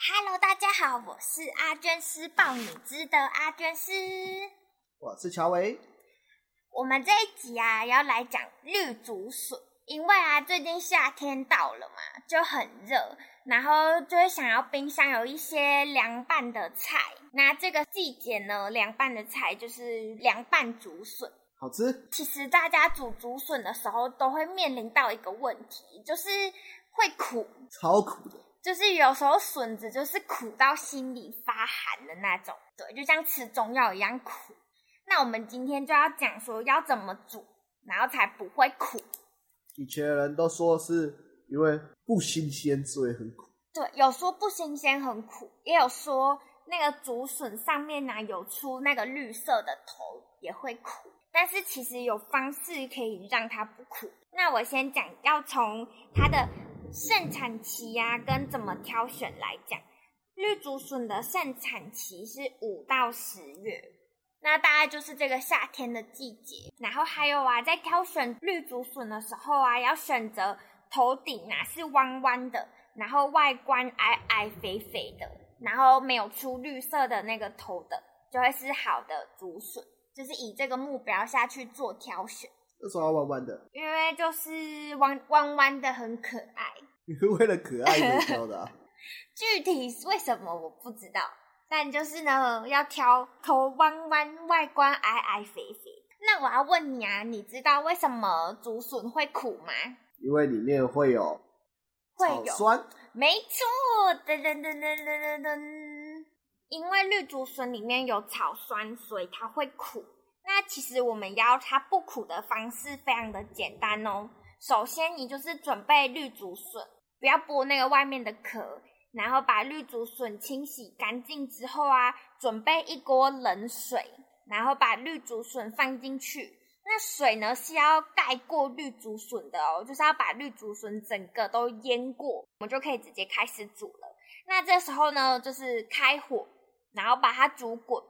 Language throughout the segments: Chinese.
好，我是阿娟师爆米汁的阿娟师，我是乔维。我们这一集啊，要来讲绿竹笋，因为啊，最近夏天到了嘛，就很热，然后就会想要冰箱有一些凉拌的菜。那这个季节呢，凉拌的菜就是凉拌竹笋，好吃。其实大家煮竹笋的时候，都会面临到一个问题，就是会苦，超苦的。就是有时候笋子就是苦到心里发寒的那种，对，就像吃中药一样苦。那我们今天就要讲说要怎么煮，然后才不会苦。以前的人都说是因为不新鲜，所以很苦。对，有说不新鲜很苦，也有说那个竹笋上面呢、啊、有出那个绿色的头也会苦。但是其实有方式可以让它不苦。那我先讲，要从它的。盛产期呀、跟怎么挑选来讲，绿竹笋的盛产期是五到十月，那大概就是这个夏天的季节。然后还有啊，在挑选绿竹笋的时候啊，要选择头顶啊是弯弯的，然后外观矮矮肥肥的，然后没有出绿色的那个头的，就会是好的竹笋。就是以这个目标下去做挑选。为什么要弯弯的？因为就是弯弯弯的很可爱。你是为了可爱才挑的啊？具体为什么我不知道，但就是呢，要挑头弯弯、外观矮矮肥肥。那我要问你啊，你知道为什么竹笋会苦吗？因为里面会有草酸。没错，噔噔噔噔噔噔噔。因为绿竹笋里面有草酸，所以它会苦。那其实我们要它不苦的方式非常的简单哦。首先，你就是准备绿竹笋，不要剥那个外面的壳，然后把绿竹笋清洗干净之后啊，准备一锅冷水，然后把绿竹笋放进去。那水呢是要盖过绿竹笋的哦，就是要把绿竹笋整个都淹过，我们就可以直接开始煮了。那这时候呢，就是开火，然后把它煮滚，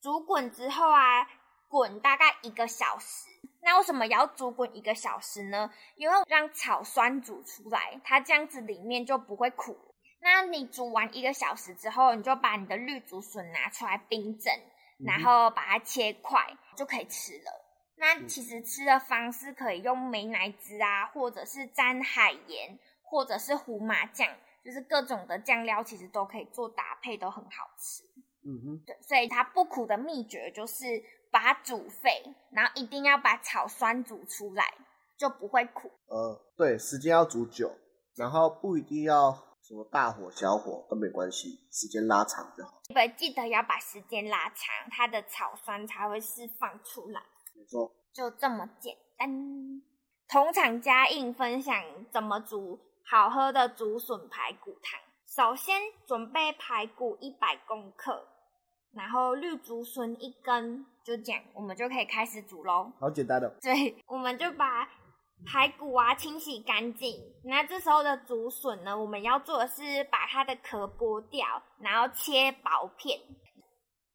煮滚之后啊。滚大概一个小时，那为什么要煮滚一个小时呢？因为让草酸煮出来，它这样子里面就不会苦。那你煮完一个小时之后，你就把你的绿竹笋拿出来冰镇，然后把它切块，就可以吃了。那其实吃的方式可以用美乃滋啊，或者是沾海盐，或者是胡麻酱，就是各种的酱料，其实都可以做搭配，都很好吃。嗯哼，对，所以它不苦的秘诀就是。把它煮沸，然后一定要把草酸煮出来，就不会苦。呃，对，时间要煮久，然后不一定要什么大火小火都没关系，时间拉长就好。对，记得要把时间拉长，它的草酸才会释放出来。没错，就这么简单。同场加映分享怎么煮好喝的竹笋排骨汤。首先准备排骨一百公克。然后绿竹笋一根，就这样，我们就可以开始煮喽。好简单的。对，我们就把排骨啊清洗干净。那这时候的竹笋呢，我们要做的是把它的壳剥掉，然后切薄片。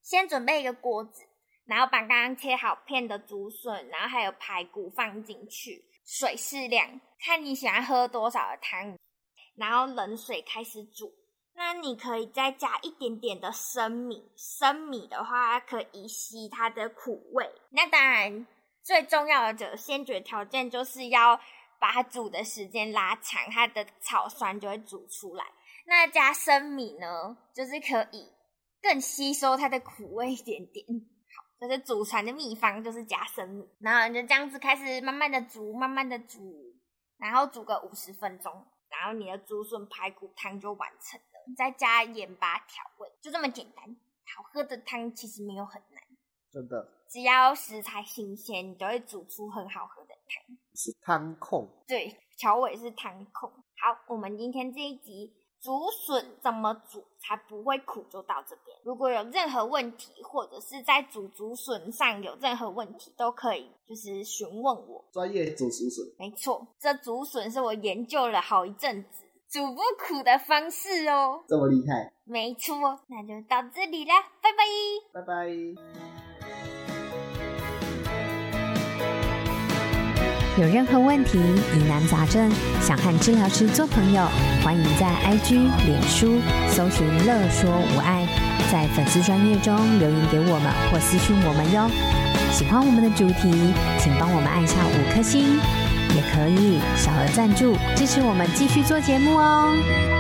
先准备一个锅子，然后把刚刚切好片的竹笋，然后还有排骨放进去，水适量，看你喜欢喝多少的汤，然后冷水开始煮。那你可以再加一点点的生米，生米的话可以吸它的苦味。那当然，最重要的就先决条件就是要把它煮的时间拉长，它的草酸就会煮出来。那加生米呢，就是可以更吸收它的苦味一点点。好，这是祖传的秘方，就是加生米。然后你就这样子开始慢慢的煮，慢慢的煮，然后煮个五十分钟，然后你的竹笋排骨汤就完成。再加盐巴调味，就这么简单。好喝的汤其实没有很难，真的。只要食材新鲜，你都会煮出很好喝的汤。是汤控。对，乔伟是汤控。好，我们今天这一集竹笋怎么煮才不会苦就到这边。如果有任何问题，或者是在煮竹笋上有任何问题，都可以就是询问我。专业煮竹笋。没错，这竹笋是我研究了好一阵子，煮不苦的方式哦。这么厉害？没错，那就到这里啦，拜拜。拜拜。有任何问题、疑难杂症，想和治疗师做朋友，欢迎在 IG、脸书搜寻“乐说无爱”，在粉丝专页中留言给我们或私讯我们哟。喜欢我们的主题，请帮我们按下五颗星，也可以小额赞助支持我们继续做节目哦。